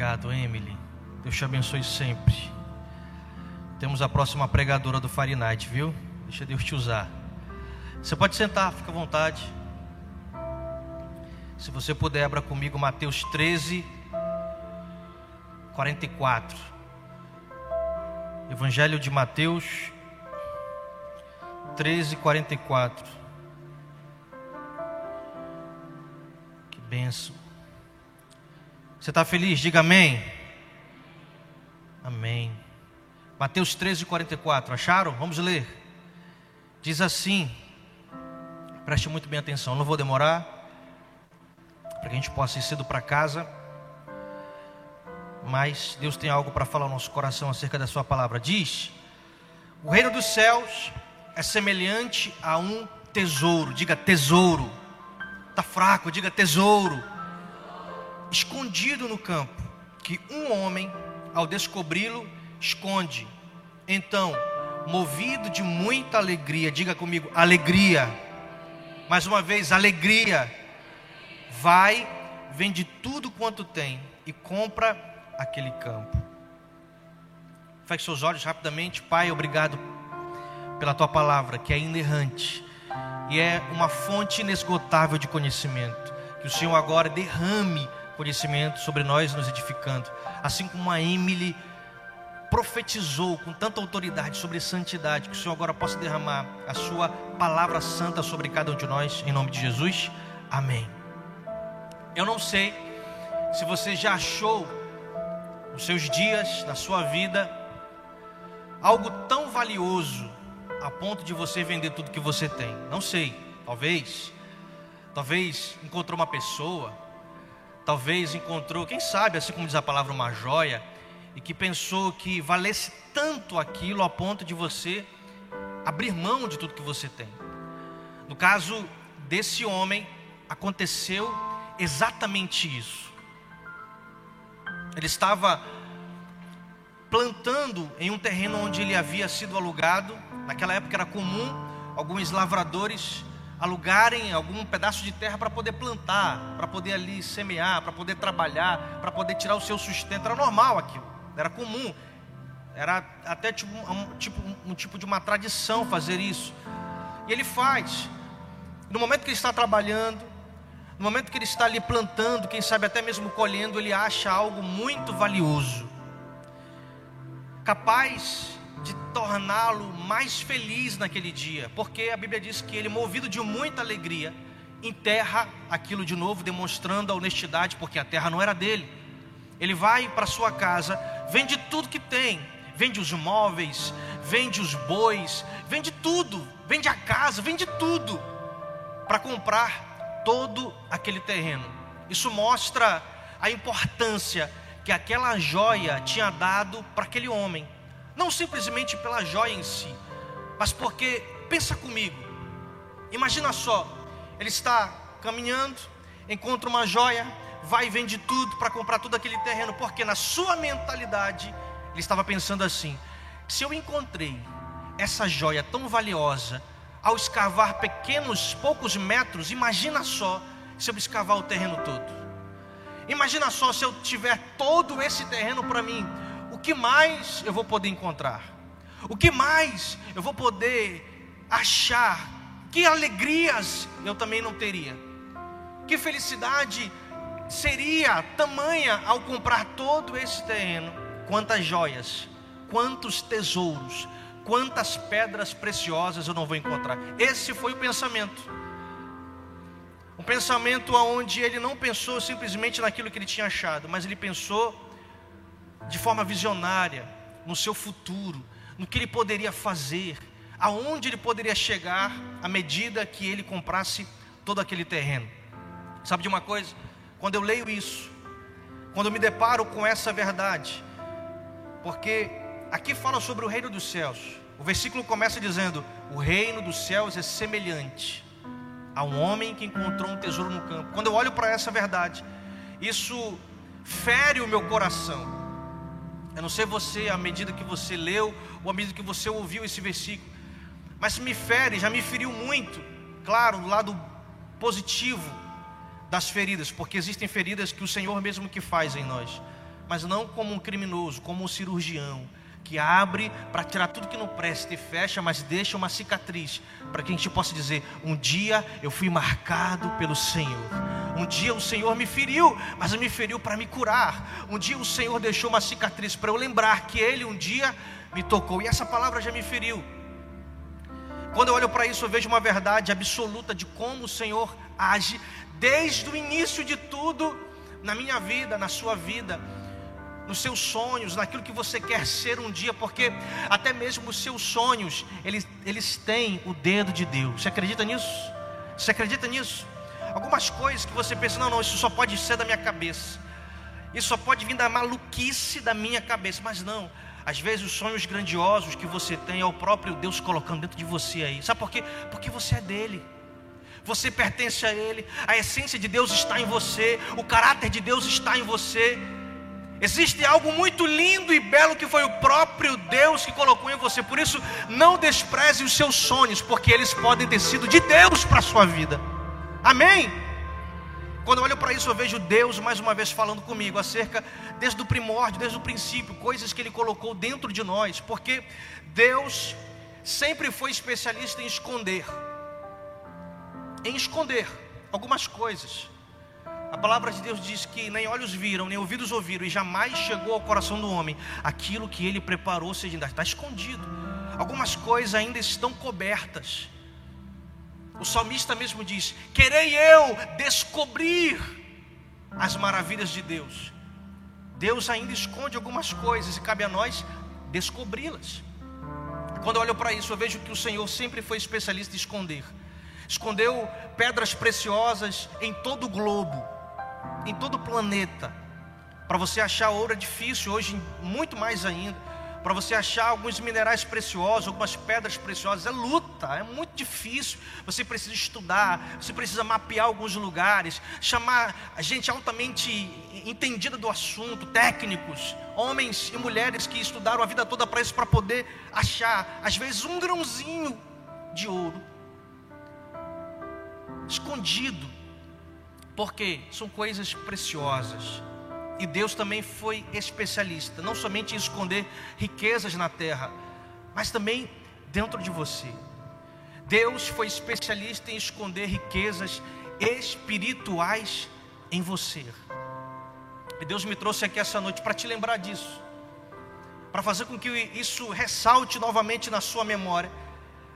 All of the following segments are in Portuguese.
Obrigado, Emily. Deus te abençoe sempre. Temos a próxima pregadora do Fahrenheit, viu? Deixa Deus te usar. Você pode sentar, fica à vontade. Se você puder, abra comigo Mateus 13, 44. Evangelho de Mateus 13, 44. Que benção. Você está feliz? Diga amém. Amém. Mateus 13, 44. Acharam? Vamos ler. Diz assim. Preste muito bem atenção, não vou demorar. Para que a gente possa ir cedo para casa. Mas Deus tem algo para falar no nosso coração acerca da Sua palavra. Diz: O reino dos céus é semelhante a um tesouro. Diga tesouro. Está fraco, diga tesouro escondido no campo, que um homem, ao descobri-lo, esconde. Então, movido de muita alegria, diga comigo, alegria. Mais uma vez, alegria. Vai, vende tudo quanto tem e compra aquele campo. Feche seus olhos rapidamente, Pai, obrigado pela tua palavra, que é inerrante e é uma fonte inesgotável de conhecimento. Que o Senhor agora derrame conhecimento sobre nós, nos edificando. Assim como a Emily profetizou com tanta autoridade sobre santidade, que o Senhor agora possa derramar a sua palavra santa sobre cada um de nós, em nome de Jesus. Amém. Eu não sei se você já achou nos seus dias, na sua vida, algo tão valioso a ponto de você vender tudo que você tem. Não sei, talvez. Talvez encontrou uma pessoa, talvez encontrou, quem sabe, assim como diz a palavra, uma joia, e que pensou que valesse tanto aquilo a ponto de você abrir mão de tudo que você tem. No caso desse homem, aconteceu exatamente isso. Ele estava plantando em um terreno onde ele havia sido alugado. Naquela época era comum alguns lavradores alugarem algum pedaço de terra para poder plantar, para poder ali semear, para poder trabalhar, para poder tirar o seu sustento. Era normal aquilo, era comum, era até tipo um, tipo, um tipo de uma tradição fazer isso. E ele faz. No momento que ele está trabalhando, no momento que ele está ali plantando, quem sabe até mesmo colhendo, ele acha algo muito valioso, capaz de torná-lo mais feliz naquele dia, porque a Bíblia diz que ele, movido de muita alegria, enterra aquilo de novo, demonstrando a honestidade, porque a terra não era dele. Ele vai para sua casa, vende tudo que tem, vende os móveis, vende os bois, vende tudo, vende a casa, vende tudo, para comprar todo aquele terreno. Isso mostra a importância que aquela joia tinha dado para aquele homem não simplesmente pela joia em si, mas porque, pensa comigo, imagina só, ele está caminhando, encontra uma joia, vai e vende tudo para comprar todo aquele terreno, porque na sua mentalidade ele estava pensando assim: se eu encontrei essa joia tão valiosa, ao escavar pequenos, poucos metros, imagina só se eu escavar o terreno todo. Imagina só se eu tiver todo esse terreno para mim, que mais eu vou poder encontrar? O que mais eu vou poder achar? Que alegrias eu também não teria? Que felicidade seria tamanha ao comprar todo esse terreno? Quantas joias, quantos tesouros, quantas pedras preciosas eu não vou encontrar? Esse foi o pensamento. Um pensamento onde ele não pensou simplesmente naquilo que ele tinha achado, mas ele pensou de forma visionária no seu futuro, no que ele poderia fazer, aonde ele poderia chegar à medida que ele comprasse todo aquele terreno. Sabe de uma coisa? Quando eu leio isso, quando eu me deparo com essa verdade, porque aqui fala sobre o reino dos céus. O versículo começa dizendo: O reino dos céus é semelhante a um homem que encontrou um tesouro no campo. Quando eu olho para essa verdade, isso fere o meu coração eu não sei você, à medida que você leu, ou à medida que você ouviu esse versículo, mas me fere, já me feriu muito, claro, do lado positivo das feridas, porque existem feridas que o Senhor mesmo que faz em nós. mas não como um criminoso, como um cirurgião que abre para tirar tudo que não presta e fecha, mas deixa uma cicatriz, para que a gente possa dizer: um dia eu fui marcado pelo Senhor. Um dia o Senhor me feriu, mas me feriu para me curar. Um dia o Senhor deixou uma cicatriz para eu lembrar que Ele um dia me tocou, e essa palavra já me feriu. Quando eu olho para isso, eu vejo uma verdade absoluta de como o Senhor age desde o início de tudo na minha vida, na sua vida nos seus sonhos, naquilo que você quer ser um dia, porque até mesmo os seus sonhos, eles, eles têm o dedo de Deus. Você acredita nisso? Você acredita nisso? Algumas coisas que você pensa, não, não, isso só pode ser da minha cabeça. Isso só pode vir da maluquice da minha cabeça, mas não. Às vezes os sonhos grandiosos que você tem é o próprio Deus colocando dentro de você aí. Sabe por quê? Porque você é dele. Você pertence a ele. A essência de Deus está em você, o caráter de Deus está em você. Existe algo muito lindo e belo que foi o próprio Deus que colocou em você. Por isso, não despreze os seus sonhos, porque eles podem ter sido de Deus para a sua vida. Amém? Quando eu olho para isso, eu vejo Deus mais uma vez falando comigo acerca, desde o primórdio, desde o princípio, coisas que Ele colocou dentro de nós, porque Deus sempre foi especialista em esconder, em esconder algumas coisas. A palavra de Deus diz que nem olhos viram, nem ouvidos ouviram, e jamais chegou ao coração do homem aquilo que ele preparou, seja ainda está escondido. Algumas coisas ainda estão cobertas. O salmista mesmo diz: Querei eu descobrir as maravilhas de Deus. Deus ainda esconde algumas coisas e cabe a nós descobri-las. Quando eu olho para isso, eu vejo que o Senhor sempre foi especialista em esconder. Escondeu pedras preciosas em todo o globo em todo o planeta. Para você achar ouro é difícil, hoje muito mais ainda. Para você achar alguns minerais preciosos, algumas pedras preciosas, é luta, é muito difícil. Você precisa estudar, você precisa mapear alguns lugares, chamar gente altamente entendida do assunto, técnicos, homens e mulheres que estudaram a vida toda para isso, para poder achar, às vezes, um grãozinho de ouro escondido porque são coisas preciosas. E Deus também foi especialista, não somente em esconder riquezas na terra, mas também dentro de você. Deus foi especialista em esconder riquezas espirituais em você. E Deus me trouxe aqui essa noite para te lembrar disso, para fazer com que isso ressalte novamente na sua memória,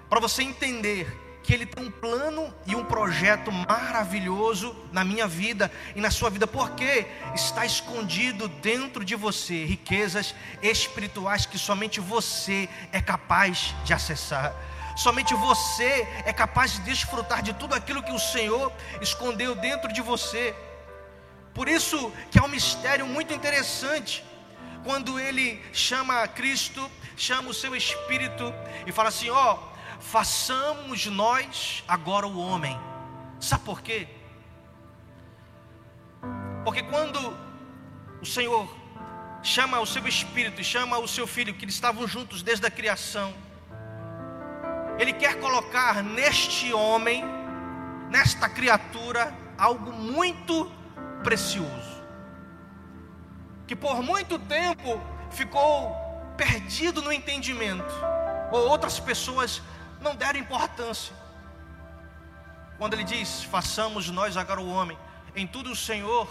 para você entender que Ele tem um plano e um projeto maravilhoso na minha vida e na sua vida, porque está escondido dentro de você riquezas espirituais que somente você é capaz de acessar. Somente você é capaz de desfrutar de tudo aquilo que o Senhor escondeu dentro de você. Por isso que é um mistério muito interessante quando ele chama Cristo, chama o seu espírito e fala assim: ó, oh, façamos nós agora o homem. Sabe por quê? Porque quando o Senhor chama o seu espírito e chama o seu filho, que eles estavam juntos desde a criação, Ele quer colocar neste homem, nesta criatura, algo muito precioso, que por muito tempo ficou perdido no entendimento, ou outras pessoas não deram importância. Quando ele diz: façamos nós agora o homem, em tudo o Senhor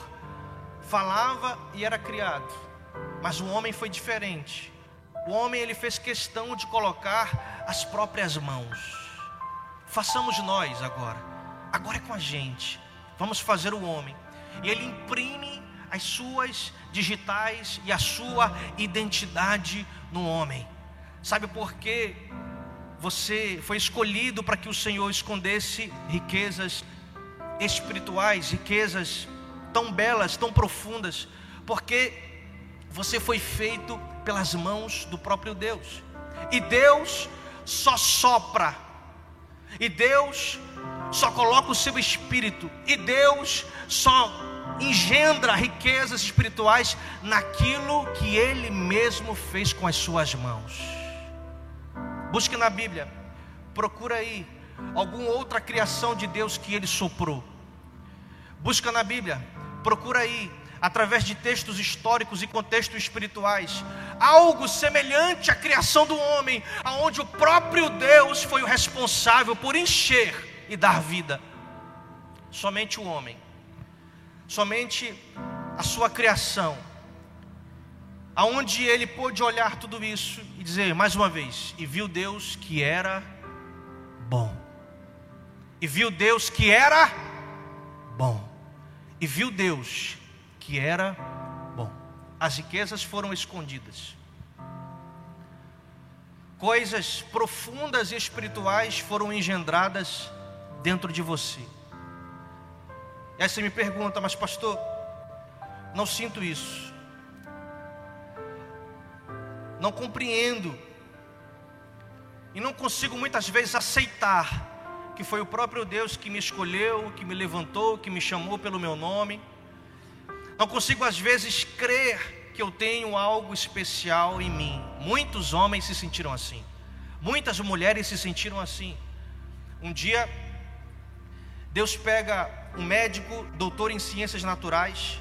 falava e era criado, mas o homem foi diferente. O homem ele fez questão de colocar as próprias mãos. Façamos nós agora. Agora é com a gente. Vamos fazer o homem. E ele imprime as suas digitais e a sua identidade no homem. Sabe por quê? Você foi escolhido para que o Senhor escondesse riquezas espirituais, riquezas tão belas, tão profundas, porque você foi feito pelas mãos do próprio Deus. E Deus só sopra. E Deus só coloca o seu espírito. E Deus só engendra riquezas espirituais naquilo que ele mesmo fez com as suas mãos. Busque na Bíblia. Procura aí alguma outra criação de Deus que ele soprou. Busca na Bíblia. Procura aí através de textos históricos e contextos espirituais, algo semelhante à criação do homem, aonde o próprio Deus foi o responsável por encher e dar vida. Somente o homem, somente a sua criação, aonde ele pôde olhar tudo isso e dizer mais uma vez, e viu Deus que era bom. E viu Deus que era bom. E viu Deus que era bom. As riquezas foram escondidas. Coisas profundas e espirituais foram engendradas dentro de você. E aí você me pergunta, mas pastor, não sinto isso. Não compreendo. E não consigo muitas vezes aceitar que foi o próprio Deus que me escolheu, que me levantou, que me chamou pelo meu nome não consigo às vezes crer que eu tenho algo especial em mim. Muitos homens se sentiram assim. Muitas mulheres se sentiram assim. Um dia, Deus pega um médico, doutor em ciências naturais,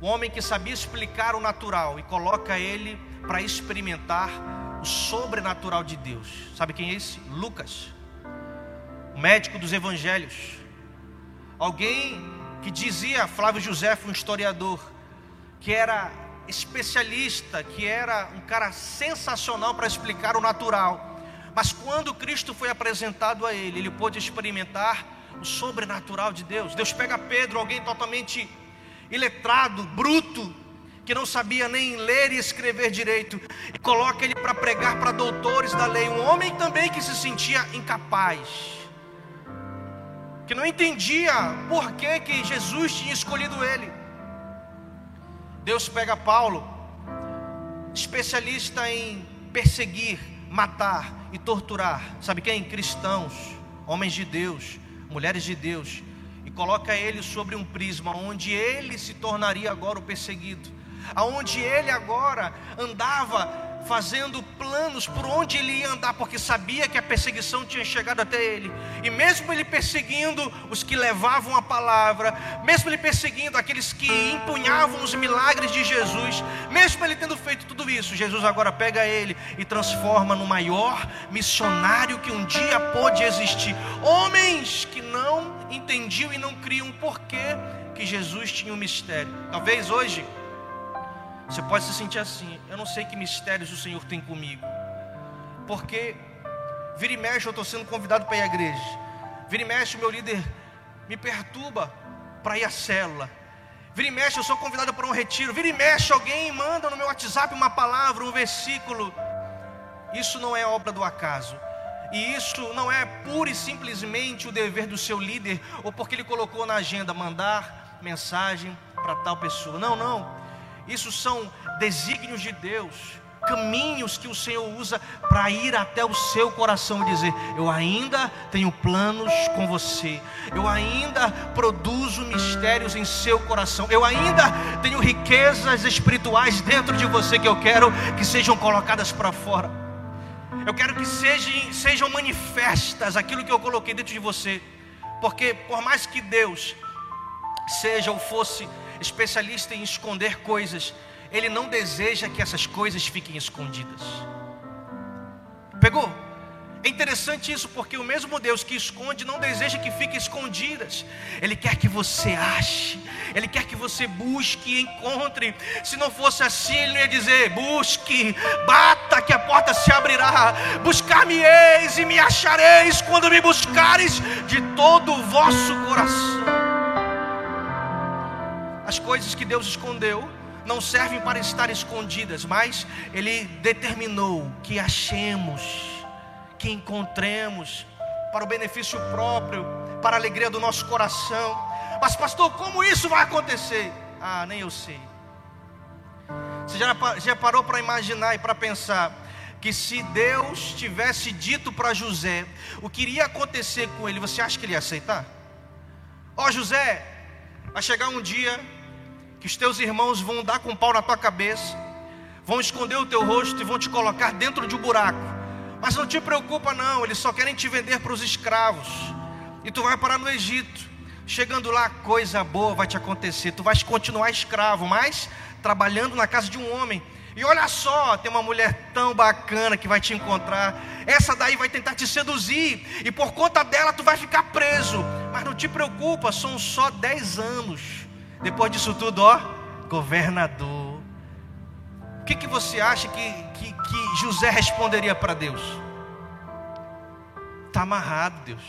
um homem que sabia explicar o natural e coloca ele para experimentar o sobrenatural de Deus. Sabe quem é esse? Lucas, o médico dos evangelhos. Alguém que dizia Flávio José, um historiador, que era especialista, que era um cara sensacional para explicar o natural. Mas quando Cristo foi apresentado a ele, ele pôde experimentar o sobrenatural de Deus. Deus pega Pedro, alguém totalmente iletrado, bruto, que não sabia nem ler e escrever direito, e coloca ele para pregar para doutores da lei, um homem também que se sentia incapaz que não entendia por que, que Jesus tinha escolhido ele. Deus pega Paulo, especialista em perseguir, matar e torturar, sabe quem? Cristãos, homens de Deus, mulheres de Deus, e coloca ele sobre um prisma onde ele se tornaria agora o perseguido, aonde ele agora andava fazendo planos por onde ele ia andar, porque sabia que a perseguição tinha chegado até ele. E mesmo ele perseguindo os que levavam a palavra, mesmo ele perseguindo aqueles que empunhavam os milagres de Jesus, mesmo ele tendo feito tudo isso, Jesus agora pega ele e transforma no maior missionário que um dia pôde existir. Homens que não entendiam e não criam por que que Jesus tinha um mistério. Talvez hoje você pode se sentir assim. Eu não sei que mistérios o Senhor tem comigo. Porque vira e mexe, eu estou sendo convidado para ir à igreja. Vira e mexe, meu líder me perturba para ir à célula. Vira e mexe, eu sou convidado para um retiro. Vira e mexe, alguém manda no meu WhatsApp uma palavra, um versículo. Isso não é obra do acaso. E isso não é pura e simplesmente o dever do seu líder, ou porque ele colocou na agenda mandar mensagem para tal pessoa. Não, não. Isso são desígnios de Deus, caminhos que o Senhor usa para ir até o seu coração e dizer: Eu ainda tenho planos com você, eu ainda produzo mistérios em seu coração, eu ainda tenho riquezas espirituais dentro de você que eu quero que sejam colocadas para fora. Eu quero que sejam, sejam manifestas aquilo que eu coloquei dentro de você, porque por mais que Deus seja ou fosse especialista em esconder coisas, ele não deseja que essas coisas fiquem escondidas. Pegou? É interessante isso, porque o mesmo Deus que esconde não deseja que fiquem escondidas. Ele quer que você ache, Ele quer que você busque e encontre. Se não fosse assim, Ele não ia dizer: busque, bata que a porta se abrirá. Buscar-me-eis e me achareis quando me buscares de todo o vosso coração. As coisas que Deus escondeu não servem para estar escondidas, mas Ele determinou que achemos, que encontremos, para o benefício próprio, para a alegria do nosso coração. Mas, pastor, como isso vai acontecer? Ah, nem eu sei. Você já, já parou para imaginar e para pensar que se Deus tivesse dito para José o que iria acontecer com ele, você acha que ele ia aceitar? Ó oh, José, vai chegar um dia que os teus irmãos vão dar com pau na tua cabeça, vão esconder o teu rosto e vão te colocar dentro de um buraco. Mas não te preocupa não, eles só querem te vender para os escravos. E tu vai parar no Egito. Chegando lá, coisa boa vai te acontecer. Tu vais continuar escravo, mas trabalhando na casa de um homem. E olha só, tem uma mulher tão bacana que vai te encontrar. Essa daí vai tentar te seduzir. E por conta dela tu vai ficar preso. Mas não te preocupa, são só 10 anos. Depois disso tudo, ó, governador. O que, que você acha que, que, que José responderia para Deus? Está amarrado, Deus.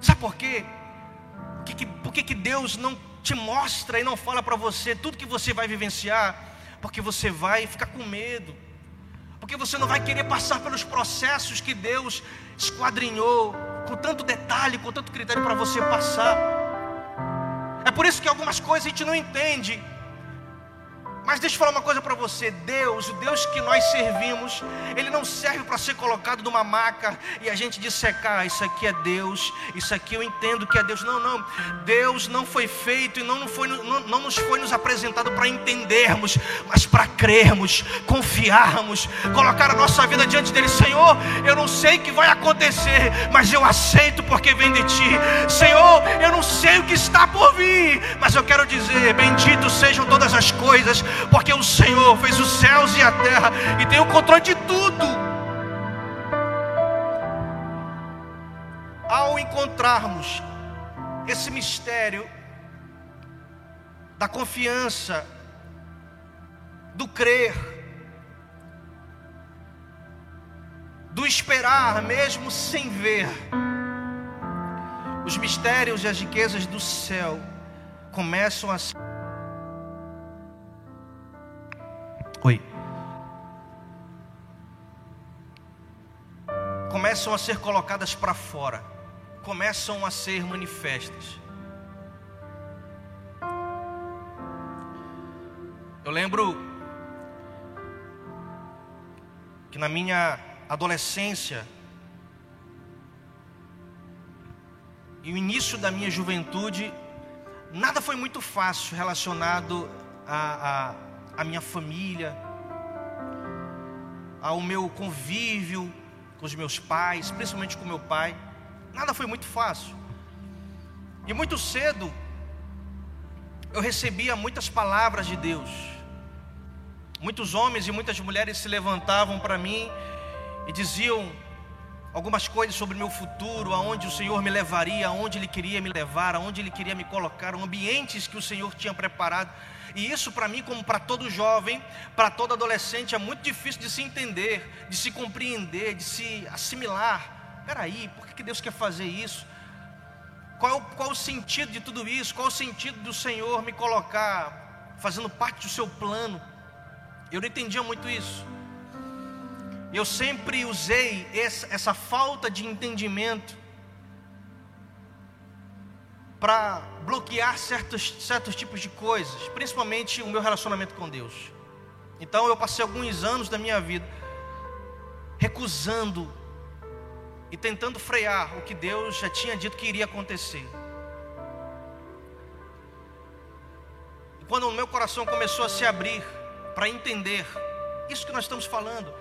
Sabe por quê? Por que, por que, que Deus não te mostra e não fala para você tudo que você vai vivenciar? Porque você vai ficar com medo. Porque você não vai querer passar pelos processos que Deus esquadrinhou com tanto detalhe, com tanto critério para você passar. É por isso que algumas coisas a gente não entende. Mas deixa eu falar uma coisa para você: Deus, o Deus que nós servimos, Ele não serve para ser colocado numa maca e a gente dissecar, ah, isso aqui é Deus, isso aqui eu entendo que é Deus. Não, não. Deus não foi feito e não, foi, não, não nos foi nos apresentado para entendermos, mas para crermos, confiarmos, colocar a nossa vida diante dele. Senhor, eu não sei o que vai acontecer, mas eu aceito porque vem de ti. Senhor, eu não sei o que está por vir, mas eu quero dizer: bendito sejam todas as coisas porque o Senhor fez os céus e a terra e tem o controle de tudo. Ao encontrarmos esse mistério da confiança, do crer, do esperar, mesmo sem ver, os mistérios e as riquezas do céu começam a Oi. Começam a ser colocadas para fora, começam a ser manifestas. Eu lembro que na minha adolescência e o início da minha juventude, nada foi muito fácil relacionado a, a à minha família, ao meu convívio com os meus pais, principalmente com meu pai. Nada foi muito fácil. E muito cedo eu recebia muitas palavras de Deus. Muitos homens e muitas mulheres se levantavam para mim e diziam algumas coisas sobre o meu futuro, aonde o Senhor me levaria, aonde Ele queria me levar, aonde Ele queria me colocar, ambientes que o Senhor tinha preparado. E isso para mim, como para todo jovem, para todo adolescente, é muito difícil de se entender, de se compreender, de se assimilar. Peraí, por que Deus quer fazer isso? Qual, qual o sentido de tudo isso? Qual o sentido do Senhor me colocar fazendo parte do seu plano? Eu não entendia muito isso. Eu sempre usei essa, essa falta de entendimento para bloquear certos, certos tipos de coisas, principalmente o meu relacionamento com Deus. Então eu passei alguns anos da minha vida recusando e tentando frear o que Deus já tinha dito que iria acontecer. E quando o meu coração começou a se abrir para entender isso que nós estamos falando,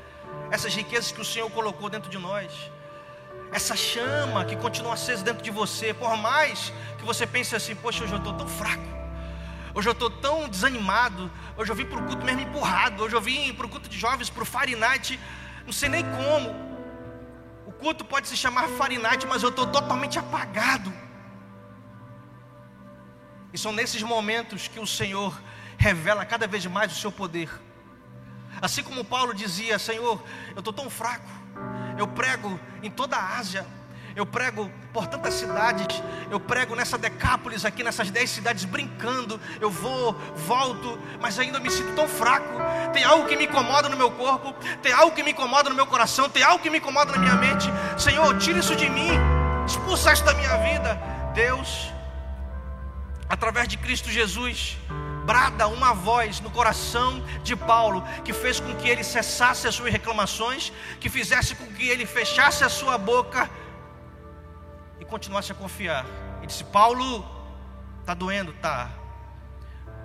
essas riquezas que o Senhor colocou dentro de nós, essa chama que continua acesa dentro de você, por mais que você pense assim, poxa, hoje eu estou tão fraco, hoje eu estou tão desanimado, hoje eu vim para o culto mesmo empurrado, hoje eu vim para o culto de jovens, para o Night, não sei nem como. O culto pode se chamar Night, mas eu estou totalmente apagado. E são nesses momentos que o Senhor revela cada vez mais o seu poder. Assim como Paulo dizia: Senhor, eu estou tão fraco, eu prego em toda a Ásia, eu prego por tantas cidades, eu prego nessa Decápolis aqui, nessas dez cidades, brincando. Eu vou, volto, mas ainda me sinto tão fraco. Tem algo que me incomoda no meu corpo, tem algo que me incomoda no meu coração, tem algo que me incomoda na minha mente. Senhor, tira isso de mim, expulsa isso da minha vida. Deus, através de Cristo Jesus, brada uma voz no coração de Paulo, que fez com que ele cessasse as suas reclamações, que fizesse com que ele fechasse a sua boca e continuasse a confiar. Ele disse: Paulo, está doendo? Tá.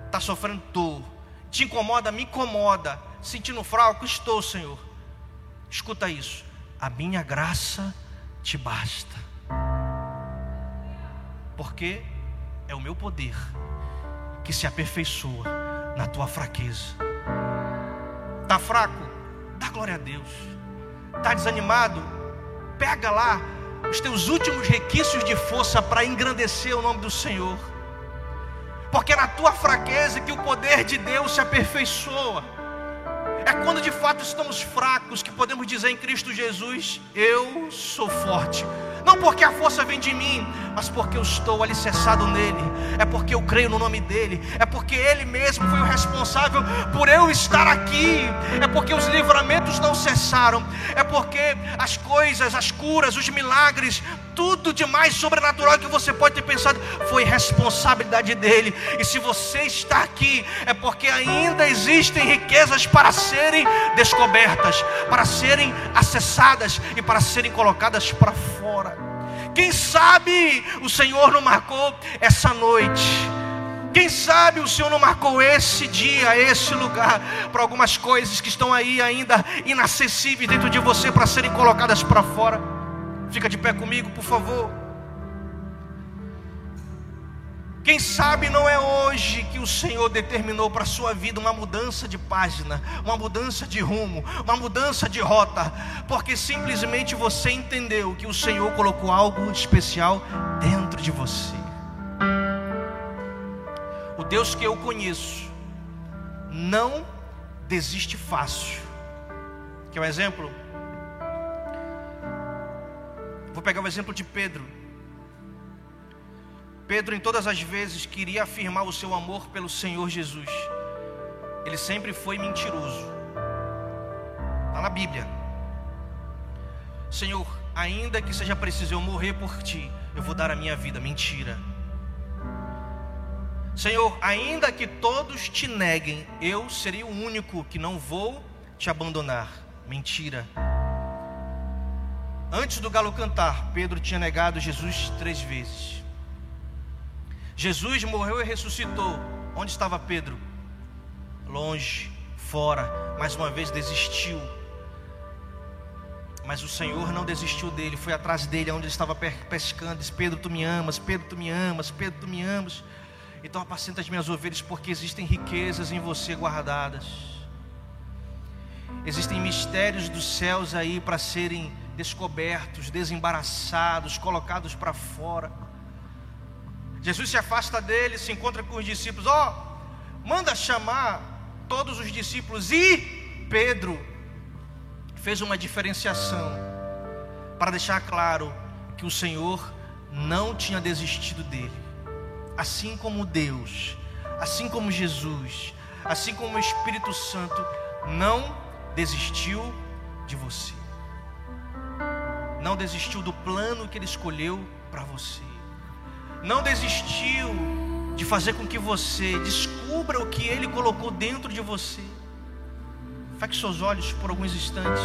Está sofrendo? Estou. Te incomoda? Me incomoda. Sentindo fraco? Estou, Senhor. Escuta isso. A minha graça te basta. Porque é o meu poder que se aperfeiçoa na tua fraqueza. Tá fraco? Dá glória a Deus. Tá desanimado? Pega lá os teus últimos requisitos de força para engrandecer o nome do Senhor. Porque é na tua fraqueza que o poder de Deus se aperfeiçoa. É quando de fato estamos fracos que podemos dizer em Cristo Jesus: Eu sou forte. Não porque a força vem de mim, mas porque eu estou alicerçado nele. É porque eu creio no nome dele. É porque ele mesmo foi o responsável por eu estar aqui. É porque os livramentos não cessaram. É porque as coisas, as curas, os milagres, tudo de mais sobrenatural que você pode ter pensado foi responsabilidade dele. E se você está aqui, é porque ainda existem riquezas para serem descobertas, para serem acessadas e para serem colocadas para fora. Quem sabe o Senhor não marcou essa noite. Quem sabe o Senhor não marcou esse dia, esse lugar, para algumas coisas que estão aí ainda inacessíveis dentro de você para serem colocadas para fora. Fica de pé comigo, por favor. Quem sabe não é hoje que o Senhor determinou para a sua vida uma mudança de página, uma mudança de rumo, uma mudança de rota, porque simplesmente você entendeu que o Senhor colocou algo especial dentro de você. O Deus que eu conheço não desiste fácil. Quer um exemplo? Vou pegar o exemplo de Pedro. Pedro, em todas as vezes, queria afirmar o seu amor pelo Senhor Jesus. Ele sempre foi mentiroso. Está na Bíblia. Senhor, ainda que seja preciso eu morrer por ti, eu vou dar a minha vida. Mentira. Senhor, ainda que todos te neguem, eu serei o único que não vou te abandonar. Mentira. Antes do galo cantar, Pedro tinha negado Jesus três vezes. Jesus morreu e ressuscitou. Onde estava Pedro? Longe, fora. Mais uma vez desistiu. Mas o Senhor não desistiu dele, foi atrás dele, onde ele estava pescando. Disse: Pedro, tu me amas, Pedro, tu me amas, Pedro, tu me amas. Então apacenta as minhas ovelhas, porque existem riquezas em você guardadas. Existem mistérios dos céus aí para serem descobertos, desembaraçados, colocados para fora. Jesus se afasta dele, se encontra com os discípulos, ó, oh, manda chamar todos os discípulos e Pedro fez uma diferenciação para deixar claro que o Senhor não tinha desistido dele. Assim como Deus, assim como Jesus, assim como o Espírito Santo não desistiu de você não desistiu do plano que Ele escolheu para você, não desistiu de fazer com que você descubra o que Ele colocou dentro de você. Feche seus olhos por alguns instantes.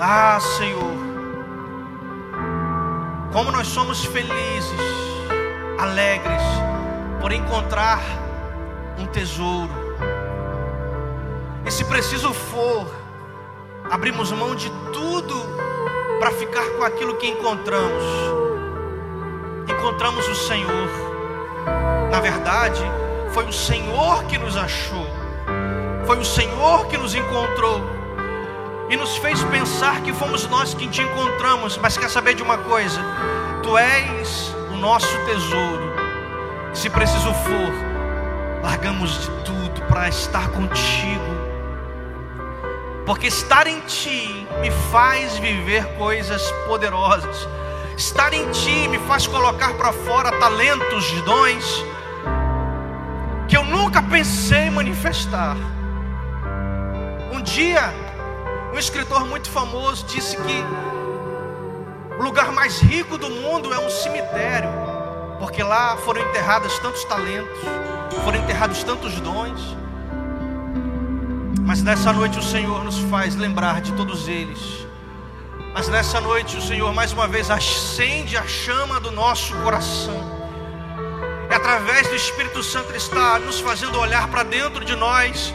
Ah, Senhor, como nós somos felizes, alegres por encontrar um tesouro e se preciso for, abrimos mão de tudo para ficar com aquilo que encontramos. Encontramos o Senhor. Na verdade, foi o Senhor que nos achou. Foi o Senhor que nos encontrou. E nos fez pensar que fomos nós quem te encontramos. Mas quer saber de uma coisa? Tu és o nosso tesouro. Se preciso for, largamos de tudo para estar contigo porque estar em Ti me faz viver coisas poderosas. Estar em Ti me faz colocar para fora talentos, dons que eu nunca pensei manifestar. Um dia, um escritor muito famoso disse que o lugar mais rico do mundo é um cemitério, porque lá foram enterrados tantos talentos, foram enterrados tantos dons. Mas nessa noite o Senhor nos faz lembrar de todos eles. Mas nessa noite o Senhor mais uma vez acende a chama do nosso coração. E através do Espírito Santo Ele está nos fazendo olhar para dentro de nós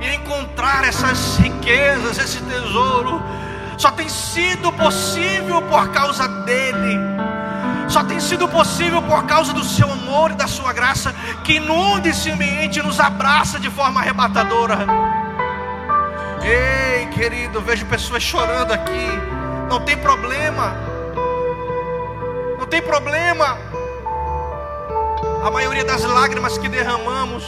e encontrar essas riquezas, esse tesouro, só tem sido possível por causa dele. Só tem sido possível por causa do seu amor e da sua graça que inunda esse ambiente e nos abraça de forma arrebatadora. Ei, querido, vejo pessoas chorando aqui. Não tem problema. Não tem problema. A maioria das lágrimas que derramamos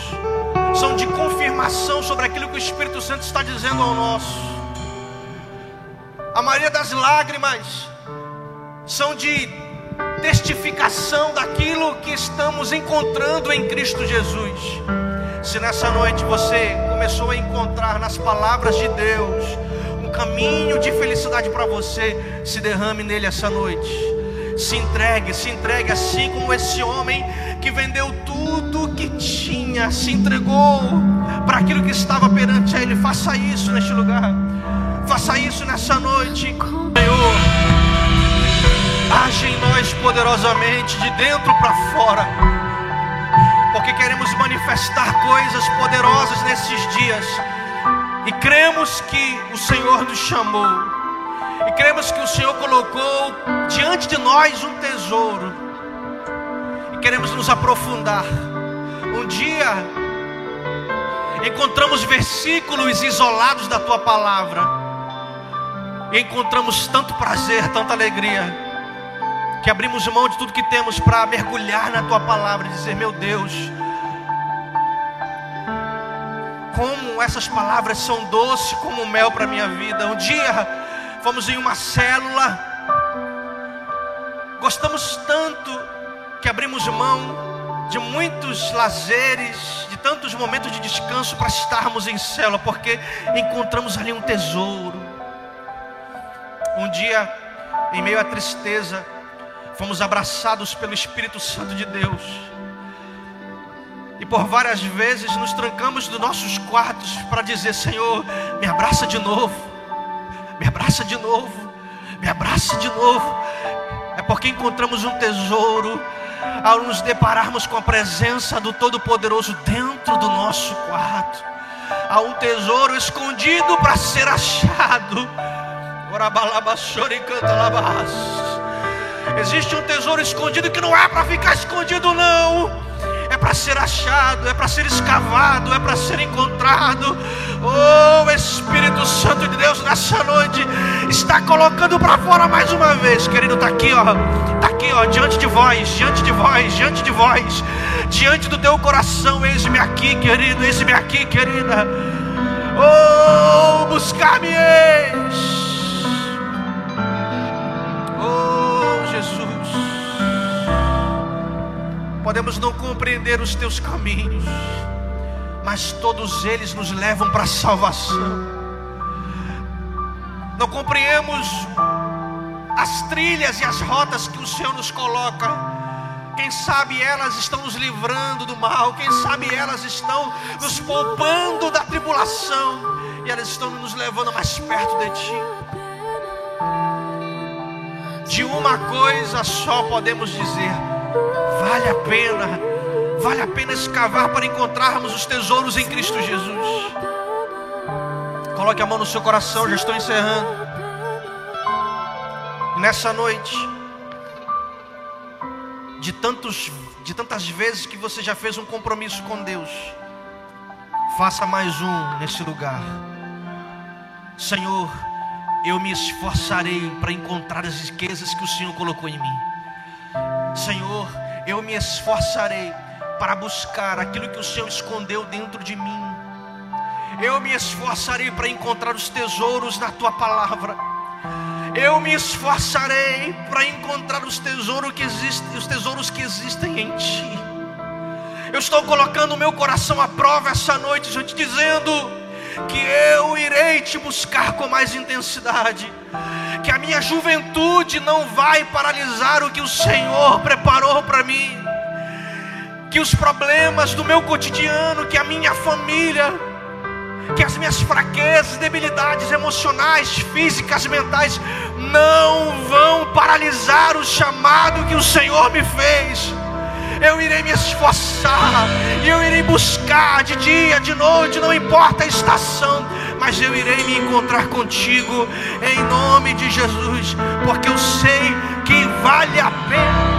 são de confirmação sobre aquilo que o Espírito Santo está dizendo ao nosso. A maioria das lágrimas são de testificação daquilo que estamos encontrando em Cristo Jesus. Se nessa noite você começou a encontrar nas palavras de Deus um caminho de felicidade para você, se derrame nele essa noite. Se entregue, se entregue assim como esse homem que vendeu tudo que tinha, se entregou para aquilo que estava perante ele. Faça isso neste lugar. Faça isso nessa noite. Senhor, age em nós poderosamente, de dentro para fora. Porque queremos manifestar coisas poderosas nesses dias. E cremos que o Senhor nos chamou e cremos que o Senhor colocou diante de nós um tesouro. E queremos nos aprofundar. Um dia encontramos versículos isolados da tua palavra. E encontramos tanto prazer, tanta alegria, que abrimos mão de tudo que temos para mergulhar na tua palavra e dizer: Meu Deus, como essas palavras são doces como mel para minha vida. Um dia fomos em uma célula, gostamos tanto que abrimos mão de muitos lazeres, de tantos momentos de descanso para estarmos em célula, porque encontramos ali um tesouro. Um dia, em meio à tristeza, fomos abraçados pelo Espírito Santo de Deus. E por várias vezes nos trancamos dos nossos quartos para dizer: Senhor, me abraça de novo me abraça de novo, me abraça de novo. É porque encontramos um tesouro ao nos depararmos com a presença do Todo-Poderoso dentro do nosso quarto. Há um tesouro escondido para ser achado. Existe um tesouro escondido que não é para ficar escondido, não é para ser achado, é para ser escavado, é para ser encontrado. Oh Espírito Santo de Deus, nessa noite está colocando para fora mais uma vez, querido. Está aqui, ó, está aqui, ó, diante de vós, diante de vós, diante de vós, diante do teu coração. Eis-me aqui, querido, eis-me aqui, querida. Oh, buscar-me Jesus. Podemos não compreender os teus caminhos, mas todos eles nos levam para a salvação. Não compreendemos as trilhas e as rotas que o Senhor nos coloca. Quem sabe elas estão nos livrando do mal, quem sabe elas estão nos poupando da tribulação, e elas estão nos levando mais perto de Ti. De uma coisa só podemos dizer: Vale a pena, vale a pena escavar para encontrarmos os tesouros em Cristo Jesus. Coloque a mão no seu coração, já estou encerrando. Nessa noite, de, tantos, de tantas vezes que você já fez um compromisso com Deus, faça mais um nesse lugar. Senhor, eu me esforçarei para encontrar as riquezas que o Senhor colocou em mim. Senhor, eu me esforçarei para buscar aquilo que o Senhor escondeu dentro de mim. Eu me esforçarei para encontrar os tesouros na tua palavra. Eu me esforçarei para encontrar os tesouros que existem, os tesouros que existem em ti. Eu estou colocando o meu coração à prova essa noite, Senhor, te dizendo que eu irei te buscar com mais intensidade que a minha juventude não vai paralisar o que o Senhor preparou para mim, que os problemas do meu cotidiano, que a minha família, que as minhas fraquezas, debilidades emocionais, físicas, mentais, não vão paralisar o chamado que o Senhor me fez. Eu irei me esforçar, e eu irei buscar de dia, de noite, não importa a estação, mas eu irei me encontrar contigo em nome de Jesus, porque eu sei que vale a pena.